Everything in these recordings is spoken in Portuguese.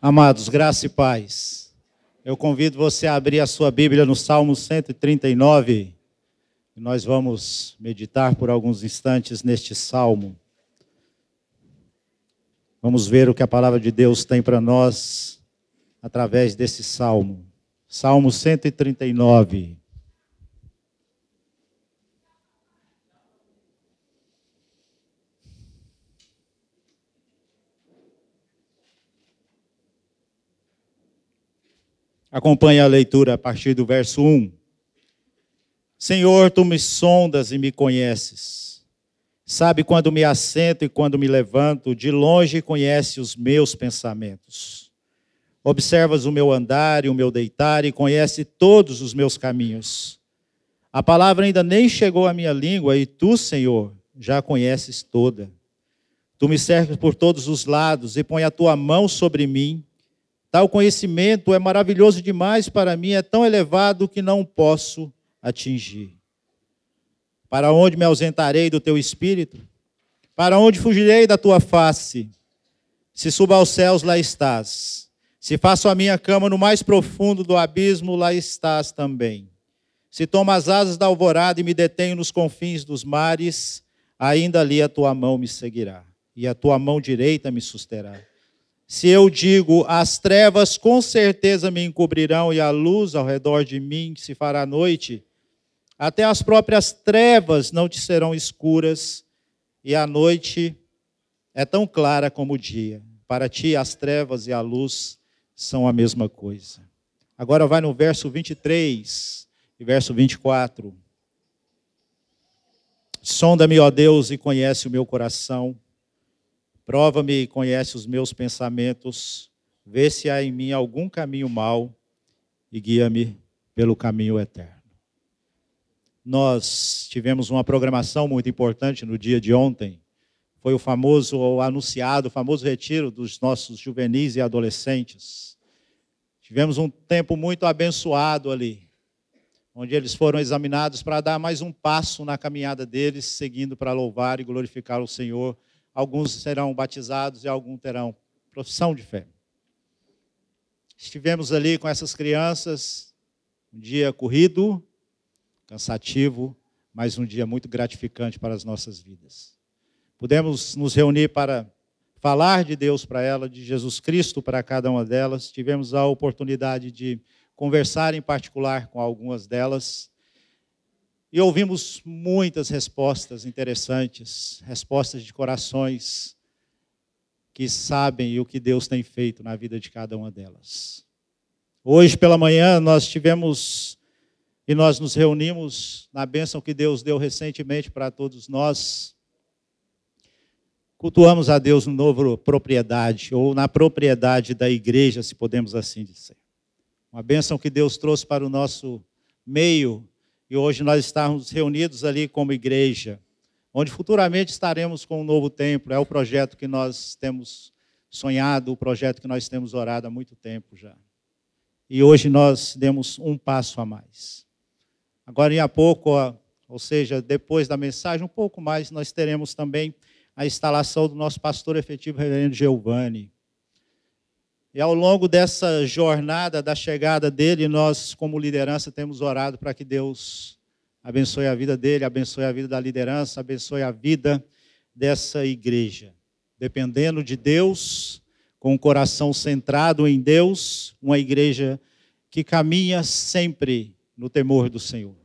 Amados, graça e paz. Eu convido você a abrir a sua Bíblia no Salmo 139. E nós vamos meditar por alguns instantes neste salmo. Vamos ver o que a palavra de Deus tem para nós através desse salmo. Salmo 139. Acompanhe a leitura a partir do verso 1. Senhor, tu me sondas e me conheces. Sabe quando me assento e quando me levanto, de longe conhece os meus pensamentos. Observas o meu andar e o meu deitar e conhece todos os meus caminhos. A palavra ainda nem chegou à minha língua e tu, Senhor, já a conheces toda. Tu me cercas por todos os lados e põe a tua mão sobre mim. Tal conhecimento é maravilhoso demais para mim, é tão elevado que não posso atingir. Para onde me ausentarei do teu espírito? Para onde fugirei da tua face? Se subo aos céus, lá estás. Se faço a minha cama no mais profundo do abismo, lá estás também. Se tomo as asas da alvorada e me detenho nos confins dos mares, ainda ali a tua mão me seguirá, e a tua mão direita me susterá. Se eu digo, as trevas com certeza me encobrirão e a luz ao redor de mim se fará noite, até as próprias trevas não te serão escuras, e a noite é tão clara como o dia. Para ti, as trevas e a luz são a mesma coisa. Agora vai no verso 23 e verso 24. Sonda-me, ó Deus, e conhece o meu coração Prova-me e conhece os meus pensamentos, vê se há em mim algum caminho mau e guia-me pelo caminho eterno. Nós tivemos uma programação muito importante no dia de ontem. Foi o famoso, ou anunciado, o famoso retiro dos nossos juvenis e adolescentes. Tivemos um tempo muito abençoado ali, onde eles foram examinados para dar mais um passo na caminhada deles, seguindo para louvar e glorificar o Senhor alguns serão batizados e alguns terão profissão de fé. Estivemos ali com essas crianças, um dia corrido, cansativo, mas um dia muito gratificante para as nossas vidas. Pudemos nos reunir para falar de Deus para ela, de Jesus Cristo para cada uma delas. Tivemos a oportunidade de conversar em particular com algumas delas e ouvimos muitas respostas interessantes, respostas de corações que sabem o que Deus tem feito na vida de cada uma delas. Hoje pela manhã nós tivemos e nós nos reunimos na bênção que Deus deu recentemente para todos nós. Cultuamos a Deus no novo propriedade, ou na propriedade da igreja, se podemos assim dizer. Uma bênção que Deus trouxe para o nosso meio e hoje nós estamos reunidos ali como igreja, onde futuramente estaremos com um novo templo. É o projeto que nós temos sonhado, o projeto que nós temos orado há muito tempo já. E hoje nós demos um passo a mais. Agora, em a pouco, ou seja, depois da mensagem, um pouco mais, nós teremos também a instalação do nosso pastor efetivo, reverendo Giovanni. E ao longo dessa jornada da chegada dele, nós, como liderança, temos orado para que Deus abençoe a vida dele, abençoe a vida da liderança, abençoe a vida dessa igreja. Dependendo de Deus, com o coração centrado em Deus, uma igreja que caminha sempre no temor do Senhor.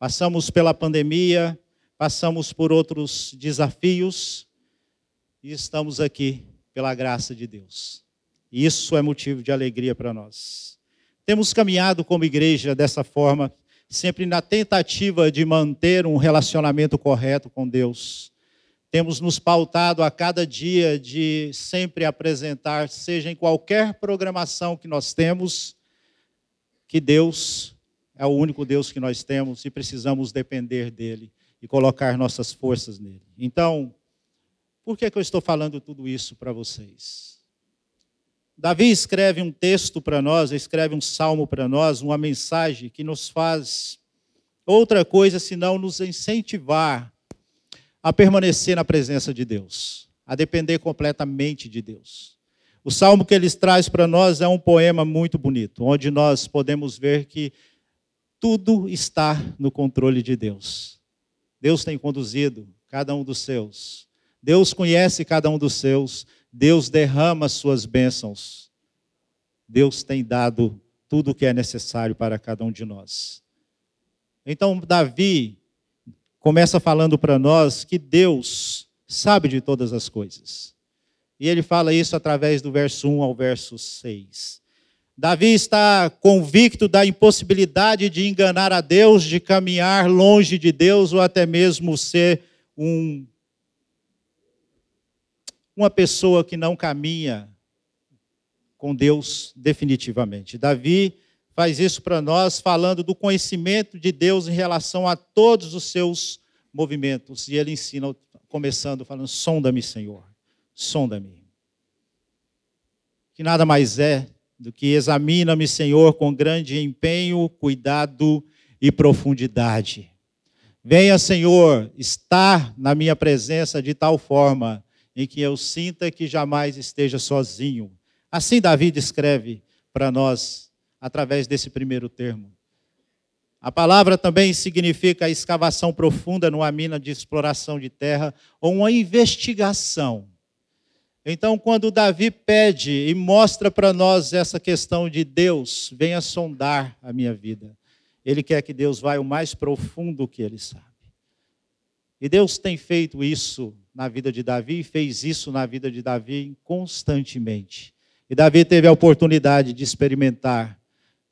Passamos pela pandemia, passamos por outros desafios e estamos aqui pela graça de Deus. Isso é motivo de alegria para nós. Temos caminhado como igreja dessa forma, sempre na tentativa de manter um relacionamento correto com Deus. Temos nos pautado a cada dia de sempre apresentar, seja em qualquer programação que nós temos, que Deus é o único Deus que nós temos e precisamos depender dele e colocar nossas forças nele. Então, por que, que eu estou falando tudo isso para vocês? Davi escreve um texto para nós, escreve um salmo para nós, uma mensagem que nos faz outra coisa senão nos incentivar a permanecer na presença de Deus, a depender completamente de Deus. O salmo que eles traz para nós é um poema muito bonito, onde nós podemos ver que tudo está no controle de Deus. Deus tem conduzido cada um dos seus. Deus conhece cada um dos seus. Deus derrama suas bênçãos. Deus tem dado tudo o que é necessário para cada um de nós. Então, Davi começa falando para nós que Deus sabe de todas as coisas. E ele fala isso através do verso 1 ao verso 6. Davi está convicto da impossibilidade de enganar a Deus, de caminhar longe de Deus ou até mesmo ser um, uma pessoa que não caminha com Deus definitivamente. Davi faz isso para nós, falando do conhecimento de Deus em relação a todos os seus movimentos. E ele ensina, começando falando: sonda-me, Senhor, sonda-me. Que nada mais é do que examina-me, Senhor, com grande empenho, cuidado e profundidade. Venha, Senhor, estar na minha presença de tal forma em que eu sinta que jamais esteja sozinho. Assim Davi descreve para nós através desse primeiro termo. A palavra também significa a escavação profunda numa mina de exploração de terra ou uma investigação então, quando Davi pede e mostra para nós essa questão de Deus, venha sondar a minha vida. Ele quer que Deus vá o mais profundo que ele sabe. E Deus tem feito isso na vida de Davi fez isso na vida de Davi constantemente. E Davi teve a oportunidade de experimentar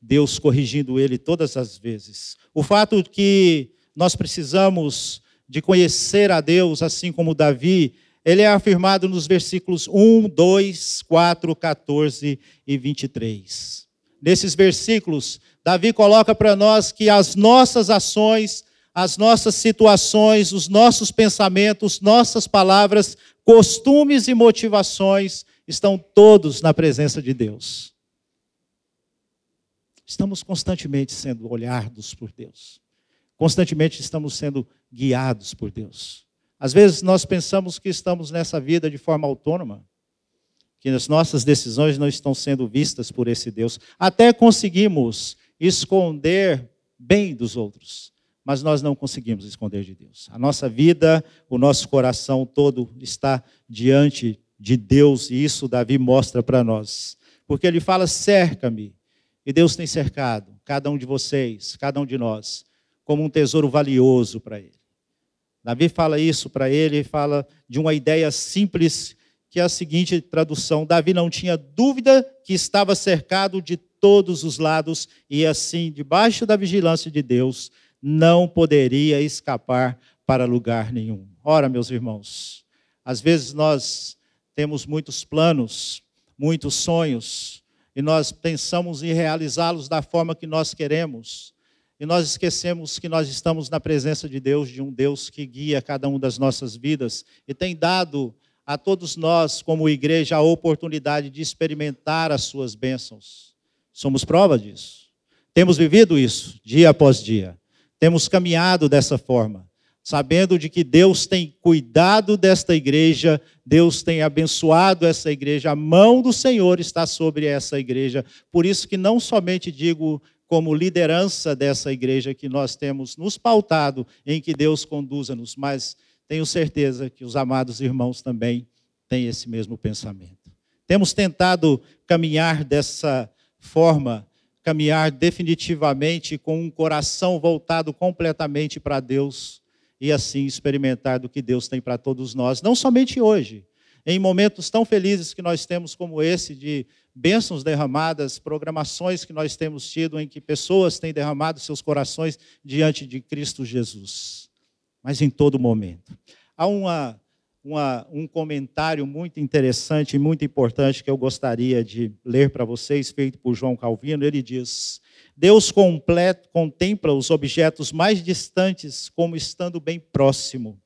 Deus corrigindo ele todas as vezes. O fato que nós precisamos de conhecer a Deus, assim como Davi, ele é afirmado nos versículos 1, 2, 4, 14 e 23. Nesses versículos, Davi coloca para nós que as nossas ações, as nossas situações, os nossos pensamentos, nossas palavras, costumes e motivações estão todos na presença de Deus. Estamos constantemente sendo olhados por Deus. Constantemente estamos sendo guiados por Deus. Às vezes nós pensamos que estamos nessa vida de forma autônoma, que as nossas decisões não estão sendo vistas por esse Deus. Até conseguimos esconder bem dos outros, mas nós não conseguimos esconder de Deus. A nossa vida, o nosso coração todo está diante de Deus, e isso Davi mostra para nós. Porque ele fala: cerca-me. E Deus tem cercado cada um de vocês, cada um de nós, como um tesouro valioso para ele. Davi fala isso para ele, fala de uma ideia simples, que é a seguinte tradução: Davi não tinha dúvida que estava cercado de todos os lados e assim, debaixo da vigilância de Deus, não poderia escapar para lugar nenhum. Ora, meus irmãos, às vezes nós temos muitos planos, muitos sonhos, e nós pensamos em realizá-los da forma que nós queremos. E nós esquecemos que nós estamos na presença de Deus, de um Deus que guia cada uma das nossas vidas e tem dado a todos nós, como igreja, a oportunidade de experimentar as suas bênçãos. Somos prova disso. Temos vivido isso dia após dia. Temos caminhado dessa forma, sabendo de que Deus tem cuidado desta igreja, Deus tem abençoado essa igreja, a mão do Senhor está sobre essa igreja. Por isso que não somente digo como liderança dessa igreja que nós temos nos pautado em que Deus conduza-nos, mas tenho certeza que os amados irmãos também têm esse mesmo pensamento. Temos tentado caminhar dessa forma, caminhar definitivamente com um coração voltado completamente para Deus e assim experimentar do que Deus tem para todos nós, não somente hoje, em momentos tão felizes que nós temos como esse de bênçãos derramadas, programações que nós temos tido em que pessoas têm derramado seus corações diante de Cristo Jesus. Mas em todo momento. Há uma, uma, um comentário muito interessante e muito importante que eu gostaria de ler para vocês, feito por João Calvino. Ele diz: Deus completo, contempla os objetos mais distantes como estando bem próximo.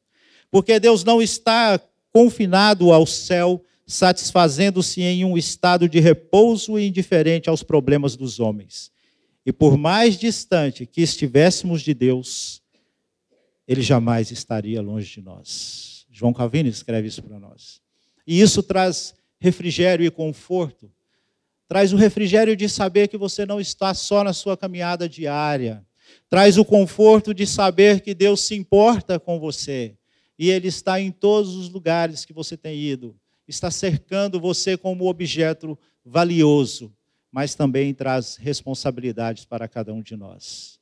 Porque Deus não está confinado ao céu satisfazendo-se em um estado de repouso e indiferente aos problemas dos homens. E por mais distante que estivéssemos de Deus, ele jamais estaria longe de nós. João Calvino escreve isso para nós. E isso traz refrigério e conforto. Traz o refrigério de saber que você não está só na sua caminhada diária. Traz o conforto de saber que Deus se importa com você e Ele está em todos os lugares que você tem ido. Está cercando você como objeto valioso, mas também traz responsabilidades para cada um de nós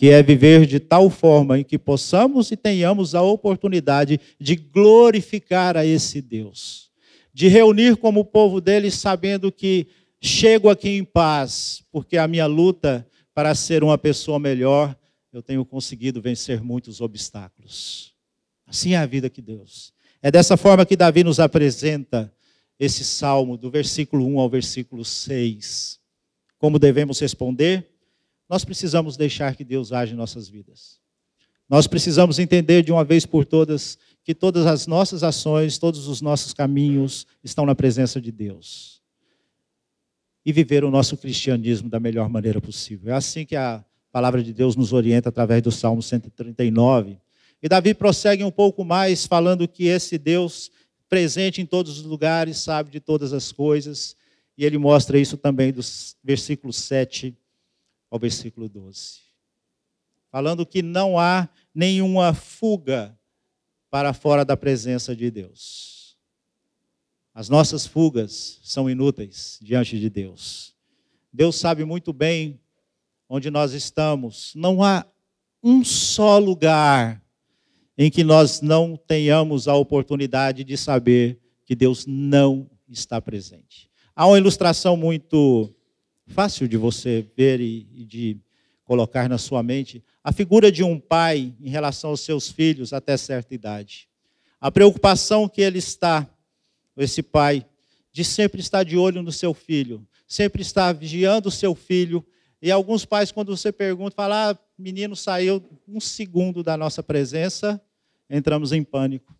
que é viver de tal forma em que possamos e tenhamos a oportunidade de glorificar a esse Deus, de reunir como povo dele, sabendo que chego aqui em paz, porque a minha luta para ser uma pessoa melhor, eu tenho conseguido vencer muitos obstáculos. Assim é a vida que Deus. É dessa forma que Davi nos apresenta esse salmo, do versículo 1 ao versículo 6. Como devemos responder? Nós precisamos deixar que Deus age em nossas vidas. Nós precisamos entender de uma vez por todas que todas as nossas ações, todos os nossos caminhos estão na presença de Deus. E viver o nosso cristianismo da melhor maneira possível. É assim que a palavra de Deus nos orienta através do Salmo 139. E Davi prossegue um pouco mais, falando que esse Deus presente em todos os lugares, sabe de todas as coisas. E ele mostra isso também dos versículos 7 ao versículo 12. Falando que não há nenhuma fuga para fora da presença de Deus. As nossas fugas são inúteis diante de Deus. Deus sabe muito bem onde nós estamos. Não há um só lugar em que nós não tenhamos a oportunidade de saber que Deus não está presente. Há uma ilustração muito fácil de você ver e, de colocar na sua mente a figura de um pai em relação aos seus filhos até certa idade. A preocupação que ele está, esse pai, de sempre estar de olho no seu filho, sempre estar vigiando o seu filho. E alguns pais, quando você pergunta, falam: ah, menino saiu um segundo da nossa presença, entramos em pânico.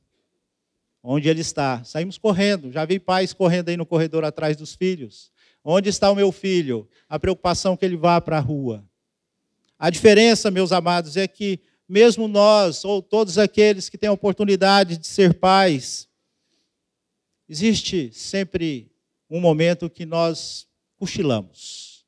Onde ele está? Saímos correndo. Já vi pais correndo aí no corredor atrás dos filhos. Onde está o meu filho? A preocupação que ele vá para a rua. A diferença, meus amados, é que mesmo nós, ou todos aqueles que têm a oportunidade de ser pais, existe sempre um momento que nós cochilamos.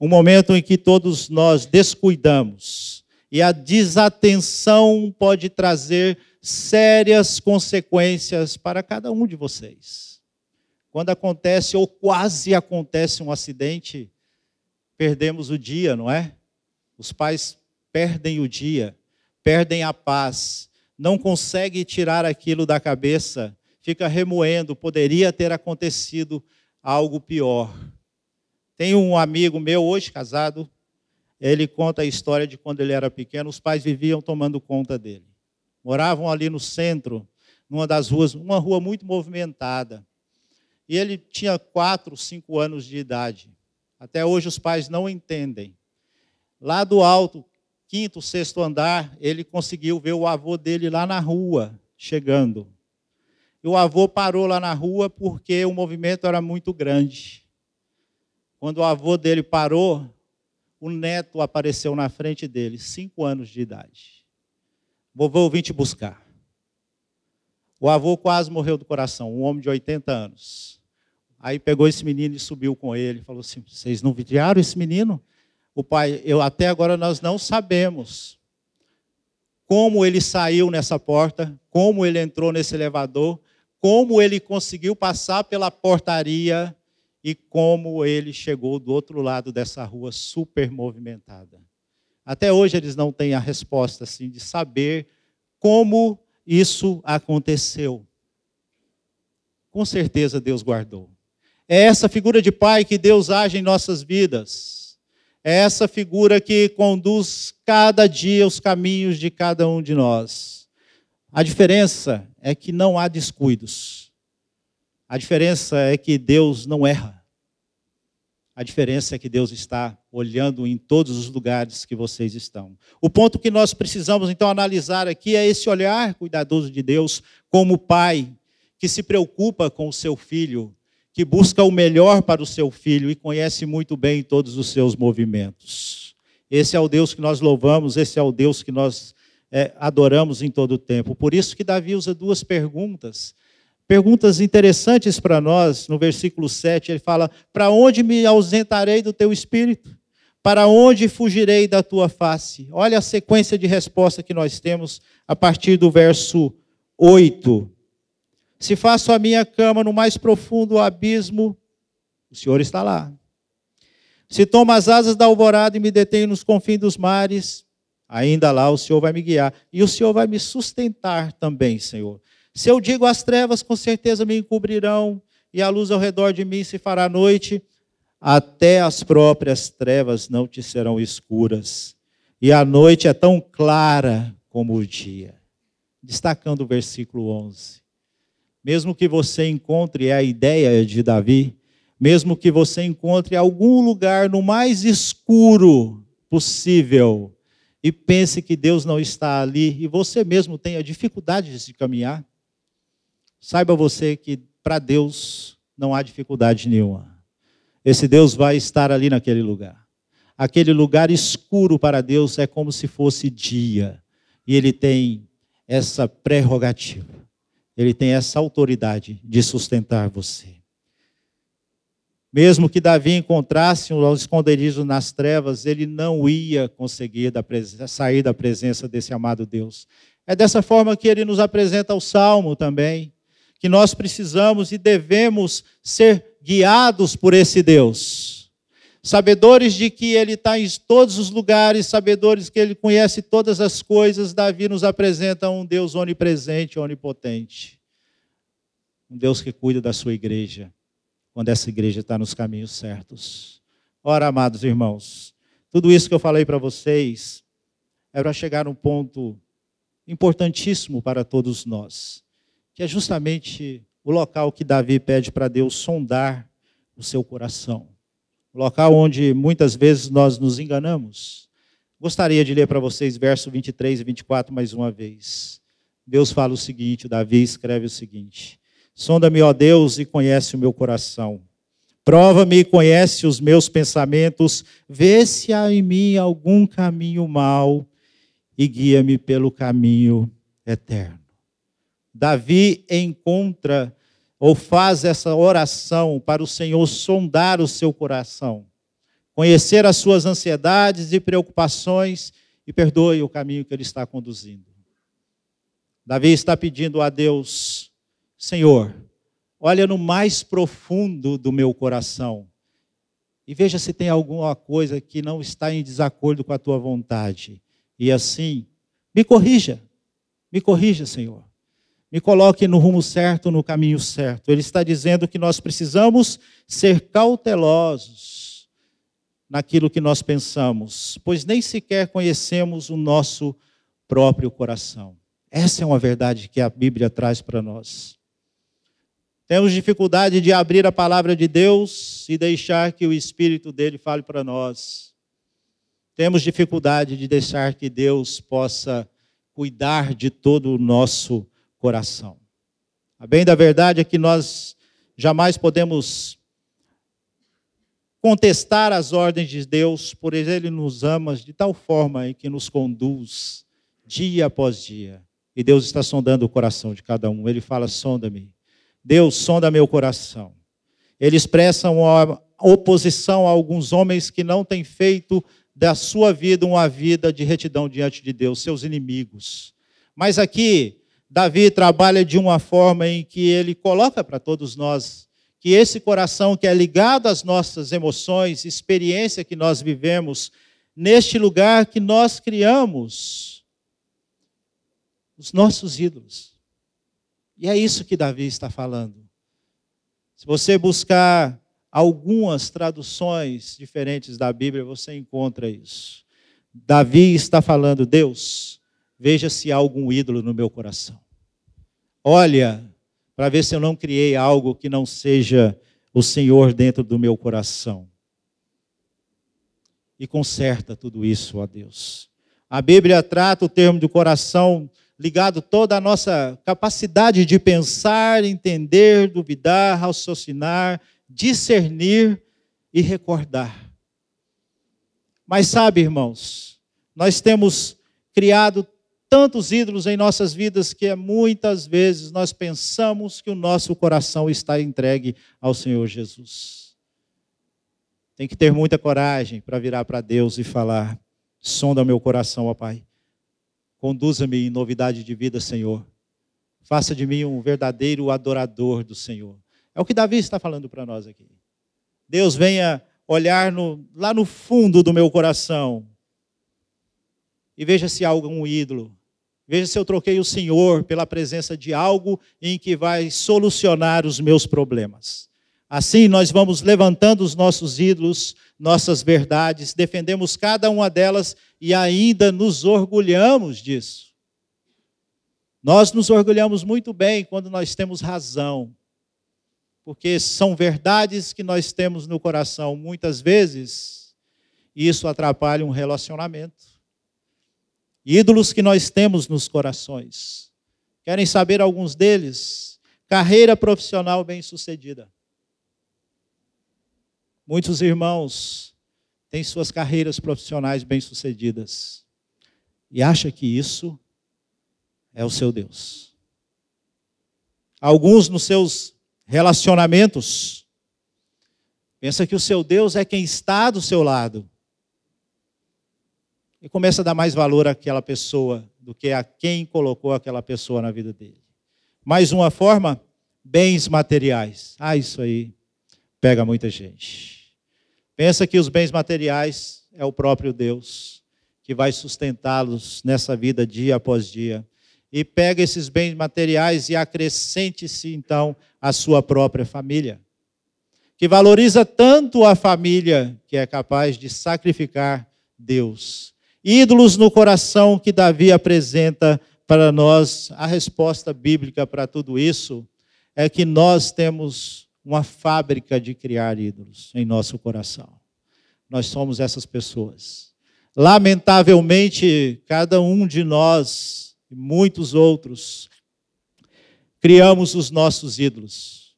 Um momento em que todos nós descuidamos. E a desatenção pode trazer sérias consequências para cada um de vocês. Quando acontece ou quase acontece um acidente, perdemos o dia, não é? Os pais perdem o dia, perdem a paz, não conseguem tirar aquilo da cabeça, fica remoendo, poderia ter acontecido algo pior. Tem um amigo meu, hoje casado, ele conta a história de quando ele era pequeno, os pais viviam tomando conta dele. Moravam ali no centro, numa das ruas, uma rua muito movimentada. E ele tinha quatro, cinco anos de idade. Até hoje os pais não entendem. Lá do alto, quinto, sexto andar, ele conseguiu ver o avô dele lá na rua, chegando. E o avô parou lá na rua porque o movimento era muito grande. Quando o avô dele parou, o neto apareceu na frente dele, cinco anos de idade. Vovô, vim te buscar. O avô quase morreu do coração, um homem de 80 anos. Aí pegou esse menino e subiu com ele. Falou assim: Vocês não vigiaram esse menino? O pai, eu até agora nós não sabemos como ele saiu nessa porta, como ele entrou nesse elevador, como ele conseguiu passar pela portaria e como ele chegou do outro lado dessa rua super movimentada. Até hoje eles não têm a resposta assim de saber como isso aconteceu. Com certeza Deus guardou. É essa figura de pai que Deus age em nossas vidas. É essa figura que conduz cada dia os caminhos de cada um de nós. A diferença é que não há descuidos. A diferença é que Deus não erra. A diferença é que Deus está olhando em todos os lugares que vocês estão. O ponto que nós precisamos então analisar aqui é esse olhar cuidadoso de Deus como pai que se preocupa com o seu filho, que busca o melhor para o seu filho e conhece muito bem todos os seus movimentos. Esse é o Deus que nós louvamos, esse é o Deus que nós é, adoramos em todo o tempo. Por isso que Davi usa duas perguntas perguntas interessantes para nós. No versículo 7, ele fala: Para onde me ausentarei do teu espírito? Para onde fugirei da tua face? Olha a sequência de resposta que nós temos a partir do verso 8. Se faço a minha cama no mais profundo abismo, o Senhor está lá. Se tomo as asas da alvorada e me detenho nos confins dos mares, ainda lá o Senhor vai me guiar. E o Senhor vai me sustentar também, Senhor. Se eu digo as trevas, com certeza me encobrirão, e a luz ao redor de mim se fará noite até as próprias trevas não te serão escuras, e a noite é tão clara como o dia. Destacando o versículo 11. Mesmo que você encontre a ideia de Davi, mesmo que você encontre algum lugar no mais escuro possível e pense que Deus não está ali e você mesmo tenha dificuldades de caminhar, saiba você que para Deus não há dificuldade nenhuma. Esse Deus vai estar ali naquele lugar. Aquele lugar escuro para Deus é como se fosse dia. E ele tem essa prerrogativa. Ele tem essa autoridade de sustentar você. Mesmo que Davi encontrasse um esconderijo nas trevas, ele não ia conseguir sair da presença desse amado Deus. É dessa forma que ele nos apresenta o Salmo também, que nós precisamos e devemos ser guiados por esse Deus. Sabedores de que Ele está em todos os lugares, sabedores que Ele conhece todas as coisas, Davi nos apresenta um Deus onipresente, onipotente. Um Deus que cuida da sua igreja, quando essa igreja está nos caminhos certos. Ora, amados irmãos, tudo isso que eu falei para vocês é para chegar num ponto importantíssimo para todos nós, que é justamente o local que Davi pede para Deus sondar o seu coração. O local onde muitas vezes nós nos enganamos. Gostaria de ler para vocês verso 23 e 24 mais uma vez. Deus fala o seguinte, Davi escreve o seguinte: Sonda-me, ó Deus, e conhece o meu coração. Prova-me e conhece os meus pensamentos, vê se há em mim algum caminho mau e guia-me pelo caminho eterno. Davi encontra ou faz essa oração para o Senhor sondar o seu coração, conhecer as suas ansiedades e preocupações e perdoe o caminho que ele está conduzindo. Davi está pedindo a Deus, Senhor, olha no mais profundo do meu coração e veja se tem alguma coisa que não está em desacordo com a tua vontade. E assim, me corrija, me corrija, Senhor me coloque no rumo certo, no caminho certo. Ele está dizendo que nós precisamos ser cautelosos naquilo que nós pensamos, pois nem sequer conhecemos o nosso próprio coração. Essa é uma verdade que a Bíblia traz para nós. Temos dificuldade de abrir a palavra de Deus e deixar que o Espírito dele fale para nós. Temos dificuldade de deixar que Deus possa cuidar de todo o nosso coração. A bem da verdade é que nós jamais podemos contestar as ordens de Deus, por ele nos ama de tal forma em que nos conduz dia após dia. E Deus está sondando o coração de cada um. Ele fala: sonda-me. Deus sonda meu coração. Ele expressa uma oposição a alguns homens que não têm feito da sua vida uma vida de retidão diante de Deus, seus inimigos. Mas aqui Davi trabalha de uma forma em que ele coloca para todos nós que esse coração que é ligado às nossas emoções, experiência que nós vivemos, neste lugar que nós criamos os nossos ídolos. E é isso que Davi está falando. Se você buscar algumas traduções diferentes da Bíblia, você encontra isso. Davi está falando, Deus, Veja se há algum ídolo no meu coração. Olha, para ver se eu não criei algo que não seja o Senhor dentro do meu coração. E conserta tudo isso, ó Deus. A Bíblia trata o termo do coração ligado toda a nossa capacidade de pensar, entender, duvidar, raciocinar, discernir e recordar. Mas sabe, irmãos, nós temos criado tantos ídolos em nossas vidas que muitas vezes nós pensamos que o nosso coração está entregue ao Senhor Jesus. Tem que ter muita coragem para virar para Deus e falar: sonda meu coração, ó Pai. Conduza-me em novidade de vida, Senhor. Faça de mim um verdadeiro adorador do Senhor. É o que Davi está falando para nós aqui. Deus venha olhar no, lá no fundo do meu coração e veja se há algum ídolo. Veja se eu troquei o Senhor pela presença de algo em que vai solucionar os meus problemas. Assim, nós vamos levantando os nossos ídolos, nossas verdades, defendemos cada uma delas e ainda nos orgulhamos disso. Nós nos orgulhamos muito bem quando nós temos razão, porque são verdades que nós temos no coração muitas vezes, isso atrapalha um relacionamento ídolos que nós temos nos corações. Querem saber alguns deles? Carreira profissional bem-sucedida. Muitos irmãos têm suas carreiras profissionais bem-sucedidas e acha que isso é o seu Deus. Alguns nos seus relacionamentos pensa que o seu Deus é quem está do seu lado e começa a dar mais valor àquela pessoa do que a quem colocou aquela pessoa na vida dele. Mais uma forma, bens materiais. Ah, isso aí pega muita gente. Pensa que os bens materiais é o próprio Deus que vai sustentá-los nessa vida dia após dia. E pega esses bens materiais e acrescente-se então a sua própria família. Que valoriza tanto a família que é capaz de sacrificar Deus ídolos no coração que Davi apresenta para nós, a resposta bíblica para tudo isso é que nós temos uma fábrica de criar ídolos em nosso coração. Nós somos essas pessoas. Lamentavelmente, cada um de nós e muitos outros criamos os nossos ídolos.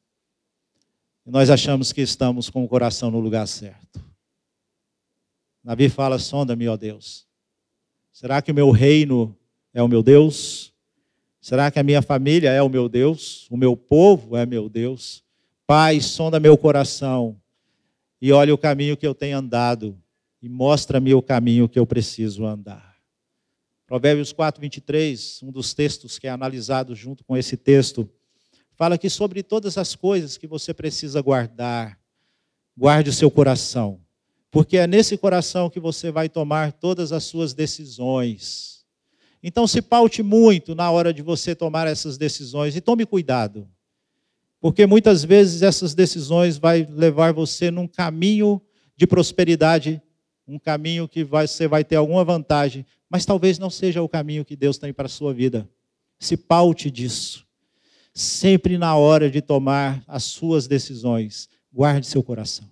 E nós achamos que estamos com o coração no lugar certo. Davi fala: sonda-me, ó Deus Será que o meu reino é o meu Deus? Será que a minha família é o meu Deus? O meu povo é meu Deus? Pai, sonda meu coração e olha o caminho que eu tenho andado e mostra-me o caminho que eu preciso andar. Provérbios 4, 23, um dos textos que é analisado junto com esse texto, fala que sobre todas as coisas que você precisa guardar, guarde o seu coração porque é nesse coração que você vai tomar todas as suas decisões. Então, se paute muito na hora de você tomar essas decisões e tome cuidado, porque muitas vezes essas decisões vai levar você num caminho de prosperidade, um caminho que você vai ter alguma vantagem, mas talvez não seja o caminho que Deus tem para a sua vida. Se paute disso. Sempre na hora de tomar as suas decisões, guarde seu coração.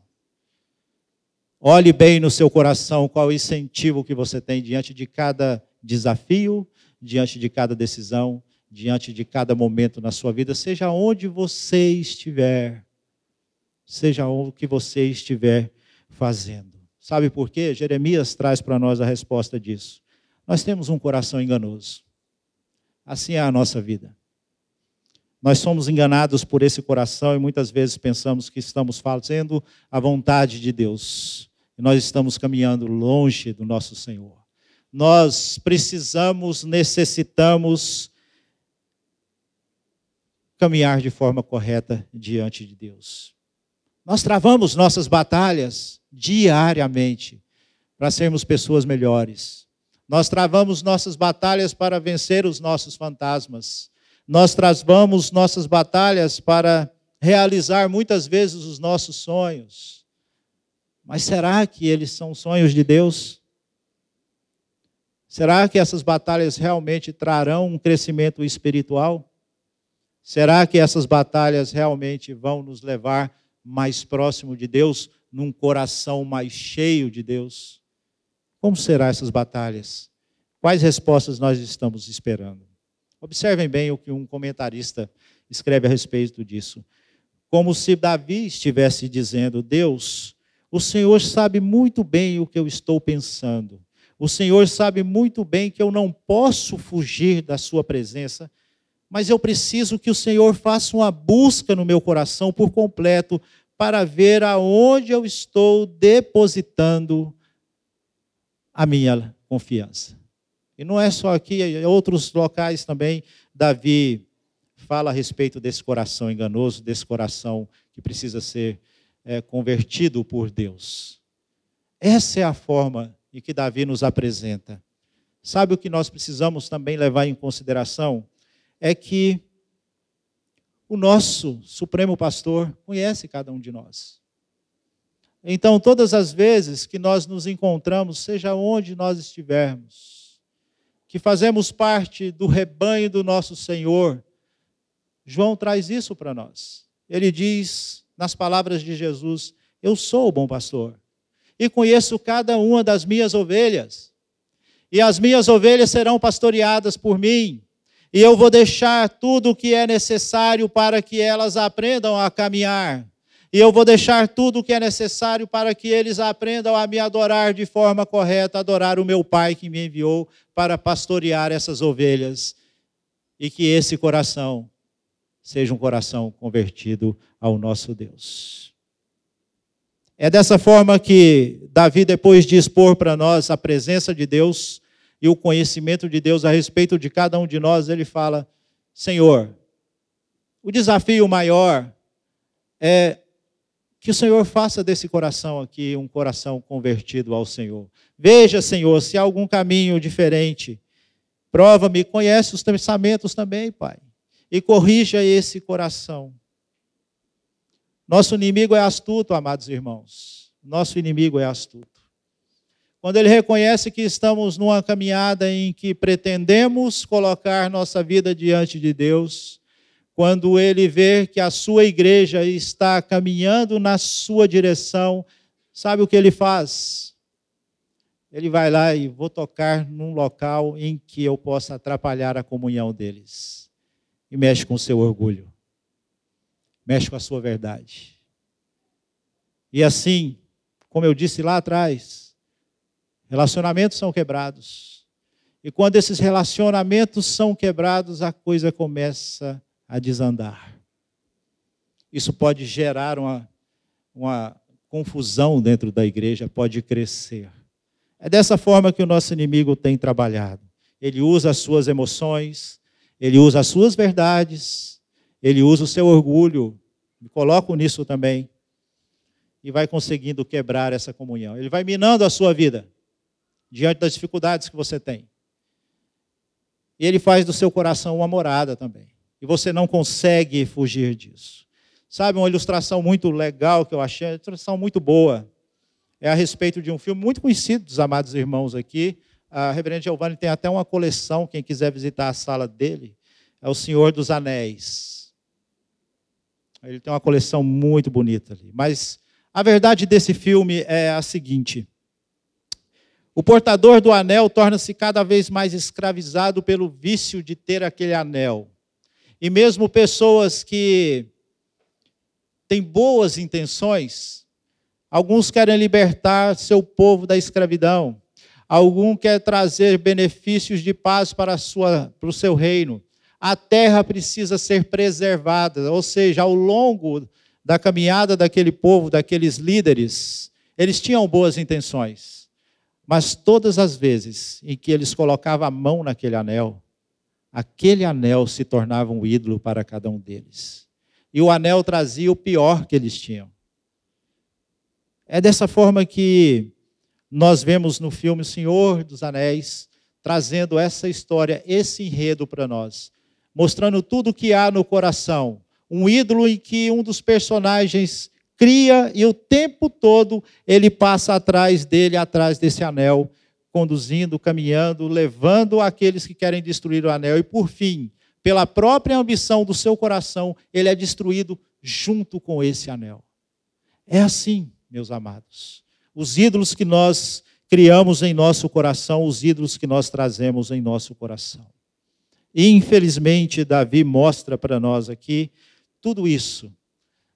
Olhe bem no seu coração qual o incentivo que você tem diante de cada desafio, diante de cada decisão, diante de cada momento na sua vida, seja onde você estiver, seja o que você estiver fazendo. Sabe por quê? Jeremias traz para nós a resposta disso. Nós temos um coração enganoso. Assim é a nossa vida. Nós somos enganados por esse coração e muitas vezes pensamos que estamos fazendo a vontade de Deus e nós estamos caminhando longe do nosso Senhor. Nós precisamos, necessitamos caminhar de forma correta diante de Deus. Nós travamos nossas batalhas diariamente para sermos pessoas melhores. Nós travamos nossas batalhas para vencer os nossos fantasmas. Nós travamos nossas batalhas para realizar muitas vezes os nossos sonhos. Mas será que eles são sonhos de Deus? Será que essas batalhas realmente trarão um crescimento espiritual? Será que essas batalhas realmente vão nos levar mais próximo de Deus, num coração mais cheio de Deus? Como serão essas batalhas? Quais respostas nós estamos esperando? Observem bem o que um comentarista escreve a respeito disso. Como se Davi estivesse dizendo: Deus, o Senhor sabe muito bem o que eu estou pensando. O Senhor sabe muito bem que eu não posso fugir da Sua presença, mas eu preciso que o Senhor faça uma busca no meu coração por completo para ver aonde eu estou depositando a minha confiança. E não é só aqui, em outros locais também, Davi fala a respeito desse coração enganoso, desse coração que precisa ser é, convertido por Deus. Essa é a forma em que Davi nos apresenta. Sabe o que nós precisamos também levar em consideração? É que o nosso Supremo Pastor conhece cada um de nós. Então, todas as vezes que nós nos encontramos, seja onde nós estivermos, que fazemos parte do rebanho do nosso Senhor, João traz isso para nós. Ele diz, nas palavras de Jesus: Eu sou o bom pastor e conheço cada uma das minhas ovelhas, e as minhas ovelhas serão pastoreadas por mim, e eu vou deixar tudo o que é necessário para que elas aprendam a caminhar. E eu vou deixar tudo o que é necessário para que eles aprendam a me adorar de forma correta, adorar o meu Pai que me enviou para pastorear essas ovelhas. E que esse coração seja um coração convertido ao nosso Deus. É dessa forma que Davi, depois de expor para nós a presença de Deus e o conhecimento de Deus a respeito de cada um de nós, ele fala: Senhor, o desafio maior é que o Senhor faça desse coração aqui um coração convertido ao Senhor. Veja, Senhor, se há algum caminho diferente. Prova-me, conhece os pensamentos também, Pai e corrija esse coração. Nosso inimigo é astuto, amados irmãos. Nosso inimigo é astuto. Quando ele reconhece que estamos numa caminhada em que pretendemos colocar nossa vida diante de Deus, quando ele vê que a sua igreja está caminhando na sua direção, sabe o que ele faz? Ele vai lá e vou tocar num local em que eu possa atrapalhar a comunhão deles e mexe com o seu orgulho, mexe com a sua verdade. E assim, como eu disse lá atrás, relacionamentos são quebrados. E quando esses relacionamentos são quebrados, a coisa começa a desandar. Isso pode gerar uma, uma confusão dentro da igreja, pode crescer. É dessa forma que o nosso inimigo tem trabalhado. Ele usa as suas emoções, ele usa as suas verdades, ele usa o seu orgulho, me coloco nisso também, e vai conseguindo quebrar essa comunhão. Ele vai minando a sua vida diante das dificuldades que você tem. E ele faz do seu coração uma morada também. E você não consegue fugir disso. Sabe, uma ilustração muito legal que eu achei, uma ilustração muito boa. É a respeito de um filme muito conhecido dos amados irmãos aqui, a Reverendo Giovanni tem até uma coleção, quem quiser visitar a sala dele, é o Senhor dos Anéis. Ele tem uma coleção muito bonita ali. Mas a verdade desse filme é a seguinte: o portador do anel torna-se cada vez mais escravizado pelo vício de ter aquele anel. E mesmo pessoas que têm boas intenções, alguns querem libertar seu povo da escravidão Algum quer trazer benefícios de paz para, sua, para o seu reino. A terra precisa ser preservada, ou seja, ao longo da caminhada daquele povo, daqueles líderes, eles tinham boas intenções. Mas todas as vezes em que eles colocavam a mão naquele anel, aquele anel se tornava um ídolo para cada um deles. E o anel trazia o pior que eles tinham. É dessa forma que nós vemos no filme Senhor dos Anéis trazendo essa história, esse enredo para nós, mostrando tudo o que há no coração. Um ídolo em que um dos personagens cria e o tempo todo ele passa atrás dele, atrás desse anel, conduzindo, caminhando, levando aqueles que querem destruir o anel. E por fim, pela própria ambição do seu coração, ele é destruído junto com esse anel. É assim, meus amados os ídolos que nós criamos em nosso coração, os ídolos que nós trazemos em nosso coração. E, infelizmente, Davi mostra para nós aqui tudo isso,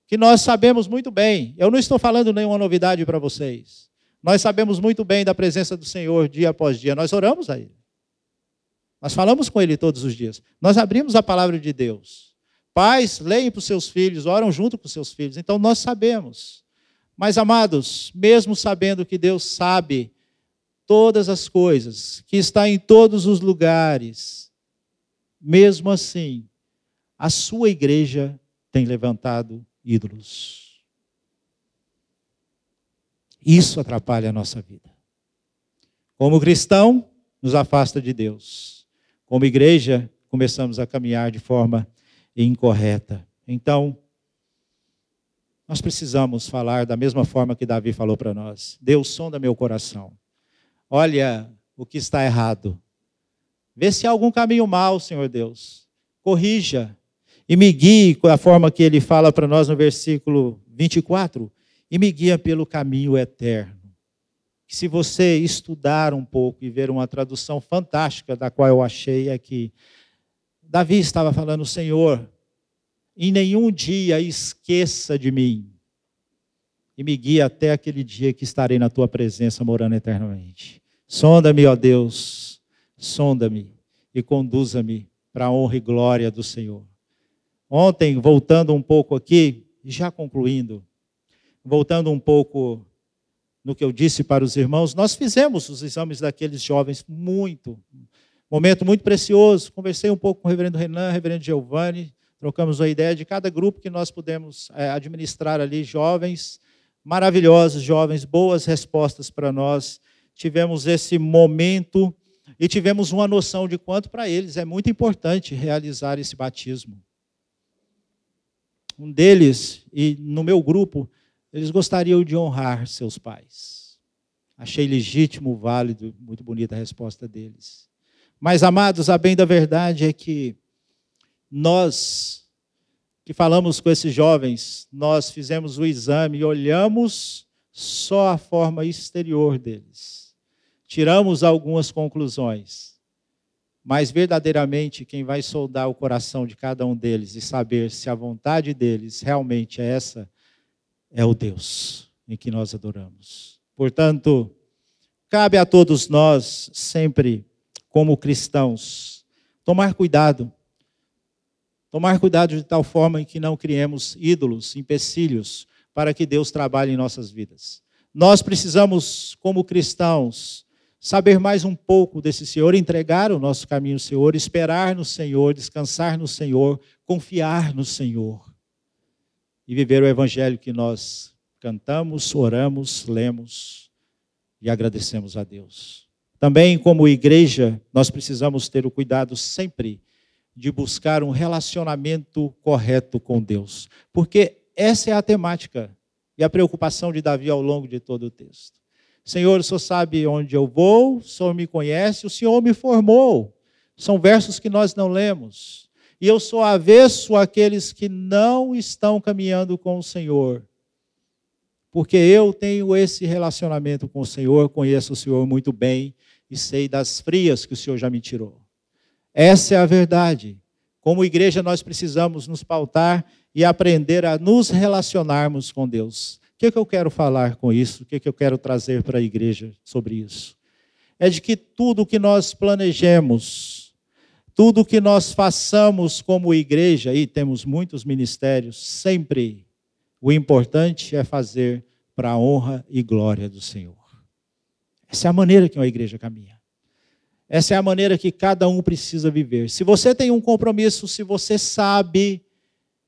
que nós sabemos muito bem. Eu não estou falando nenhuma novidade para vocês. Nós sabemos muito bem da presença do Senhor dia após dia. Nós oramos a Ele. Nós falamos com Ele todos os dias. Nós abrimos a palavra de Deus. Pais, leem para os seus filhos, oram junto com os seus filhos. Então nós sabemos. Mas, amados, mesmo sabendo que Deus sabe todas as coisas, que está em todos os lugares, mesmo assim, a sua igreja tem levantado ídolos. Isso atrapalha a nossa vida. Como cristão, nos afasta de Deus. Como igreja, começamos a caminhar de forma incorreta. Então, nós precisamos falar da mesma forma que Davi falou para nós. Deus sonda meu coração. Olha o que está errado. Vê se há algum caminho mal, Senhor Deus. Corrija e me guie com a forma que ele fala para nós no versículo 24, e me guia pelo caminho eterno. Se você estudar um pouco e ver uma tradução fantástica da qual eu achei aqui, Davi estava falando, Senhor, em nenhum dia esqueça de mim e me guia até aquele dia que estarei na tua presença morando eternamente. Sonda-me, ó Deus, sonda-me e conduza-me para a honra e glória do Senhor. Ontem, voltando um pouco aqui, já concluindo, voltando um pouco no que eu disse para os irmãos, nós fizemos os exames daqueles jovens muito, momento muito precioso. Conversei um pouco com o reverendo Renan, reverendo Giovanni, trocamos a ideia de cada grupo que nós pudemos é, administrar ali, jovens maravilhosos, jovens, boas respostas para nós. Tivemos esse momento e tivemos uma noção de quanto para eles é muito importante realizar esse batismo um deles, e no meu grupo, eles gostariam de honrar seus pais. Achei legítimo, válido, muito bonita a resposta deles. Mas, amados, a bem da verdade é que nós que falamos com esses jovens, nós fizemos o exame e olhamos só a forma exterior deles. Tiramos algumas conclusões. Mas verdadeiramente quem vai soldar o coração de cada um deles e saber se a vontade deles realmente é essa, é o Deus em que nós adoramos. Portanto, cabe a todos nós, sempre como cristãos, tomar cuidado. Tomar cuidado de tal forma em que não criemos ídolos, empecilhos, para que Deus trabalhe em nossas vidas. Nós precisamos, como cristãos, saber mais um pouco desse Senhor, entregar o nosso caminho ao Senhor, esperar no Senhor, descansar no Senhor, confiar no Senhor e viver o evangelho que nós cantamos, oramos, lemos e agradecemos a Deus. Também, como igreja, nós precisamos ter o cuidado sempre de buscar um relacionamento correto com Deus, porque essa é a temática e a preocupação de Davi ao longo de todo o texto. Senhor, o Senhor sabe onde eu vou, o Senhor me conhece, o Senhor me formou. São versos que nós não lemos. E eu sou avesso àqueles que não estão caminhando com o Senhor. Porque eu tenho esse relacionamento com o Senhor, conheço o Senhor muito bem e sei das frias que o Senhor já me tirou. Essa é a verdade. Como igreja, nós precisamos nos pautar e aprender a nos relacionarmos com Deus que, que eu quero falar com isso? O que, que eu quero trazer para a igreja sobre isso? É de que tudo que nós planejemos, tudo que nós façamos como igreja, e temos muitos ministérios, sempre o importante é fazer para a honra e glória do Senhor. Essa é a maneira que uma igreja caminha. Essa é a maneira que cada um precisa viver. Se você tem um compromisso, se você sabe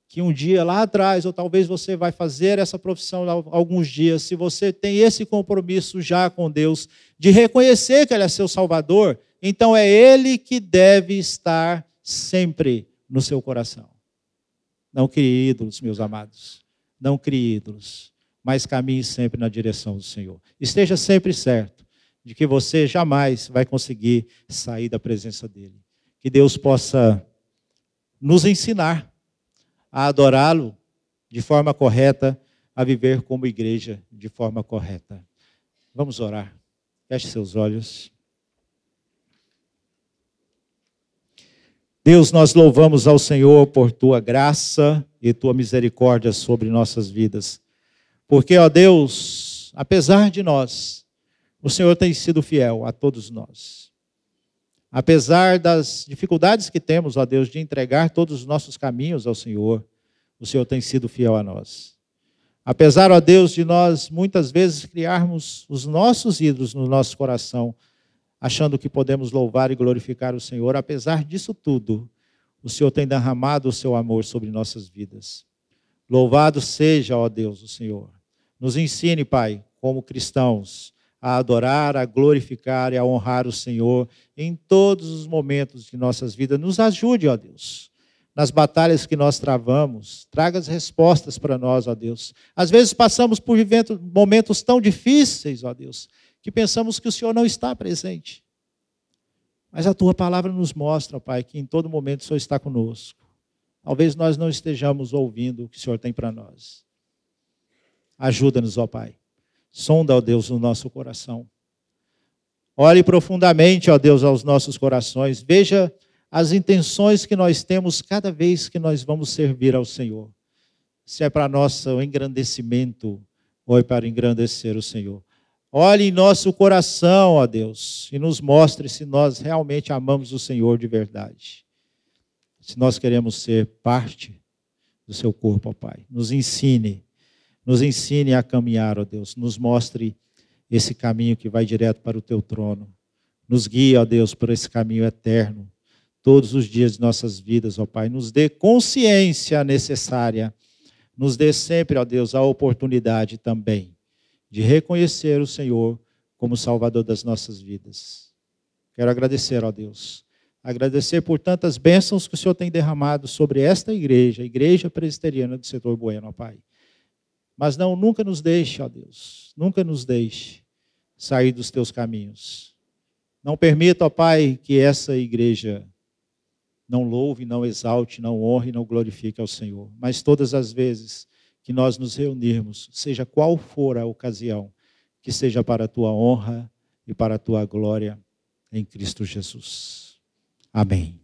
que um dia lá atrás, ou talvez você vai fazer essa profissão alguns dias, se você tem esse compromisso já com Deus, de reconhecer que Ele é seu Salvador, então é Ele que deve estar sempre no seu coração. Não crie ídolos, meus amados. Não crie ídolos, mas caminhe sempre na direção do Senhor. Esteja sempre certo de que você jamais vai conseguir sair da presença dEle. Que Deus possa nos ensinar a adorá-lo de forma correta, a viver como igreja de forma correta. Vamos orar. Feche seus olhos. Deus, nós louvamos ao Senhor por tua graça e tua misericórdia sobre nossas vidas. Porque, ó Deus, apesar de nós, o Senhor tem sido fiel a todos nós. Apesar das dificuldades que temos, ó Deus, de entregar todos os nossos caminhos ao Senhor, o Senhor tem sido fiel a nós. Apesar, ó Deus, de nós muitas vezes criarmos os nossos ídolos no nosso coração, achando que podemos louvar e glorificar o Senhor, apesar disso tudo, o Senhor tem derramado o seu amor sobre nossas vidas. Louvado seja, ó Deus, o Senhor. Nos ensine, Pai, como cristãos, a adorar, a glorificar e a honrar o Senhor em todos os momentos de nossas vidas. Nos ajude, ó Deus, nas batalhas que nós travamos. Traga as respostas para nós, ó Deus. Às vezes passamos por momentos tão difíceis, ó Deus, que pensamos que o Senhor não está presente. Mas a tua palavra nos mostra, Pai, que em todo momento o Senhor está conosco. Talvez nós não estejamos ouvindo o que o Senhor tem para nós. Ajuda-nos, ó Pai Sonda, ó Deus, o nosso coração. Olhe profundamente, ó Deus, aos nossos corações. Veja as intenções que nós temos cada vez que nós vamos servir ao Senhor. Se é para nosso engrandecimento ou é para engrandecer o Senhor. Olhe em nosso coração, ó Deus, e nos mostre se nós realmente amamos o Senhor de verdade. Se nós queremos ser parte do seu corpo, ó Pai. Nos ensine nos ensine a caminhar, ó Deus. Nos mostre esse caminho que vai direto para o teu trono. Nos guie, ó Deus, por esse caminho eterno. Todos os dias de nossas vidas, ó Pai. Nos dê consciência necessária. Nos dê sempre, ó Deus, a oportunidade também de reconhecer o Senhor como Salvador das nossas vidas. Quero agradecer, ó Deus. Agradecer por tantas bênçãos que o Senhor tem derramado sobre esta igreja, a Igreja Presbiteriana do Setor Bueno, ó Pai. Mas não, nunca nos deixe, ó Deus, nunca nos deixe sair dos teus caminhos. Não permita, ó Pai, que essa igreja não louve, não exalte, não honre, não glorifique ao Senhor. Mas todas as vezes que nós nos reunirmos, seja qual for a ocasião, que seja para a tua honra e para a tua glória em Cristo Jesus. Amém.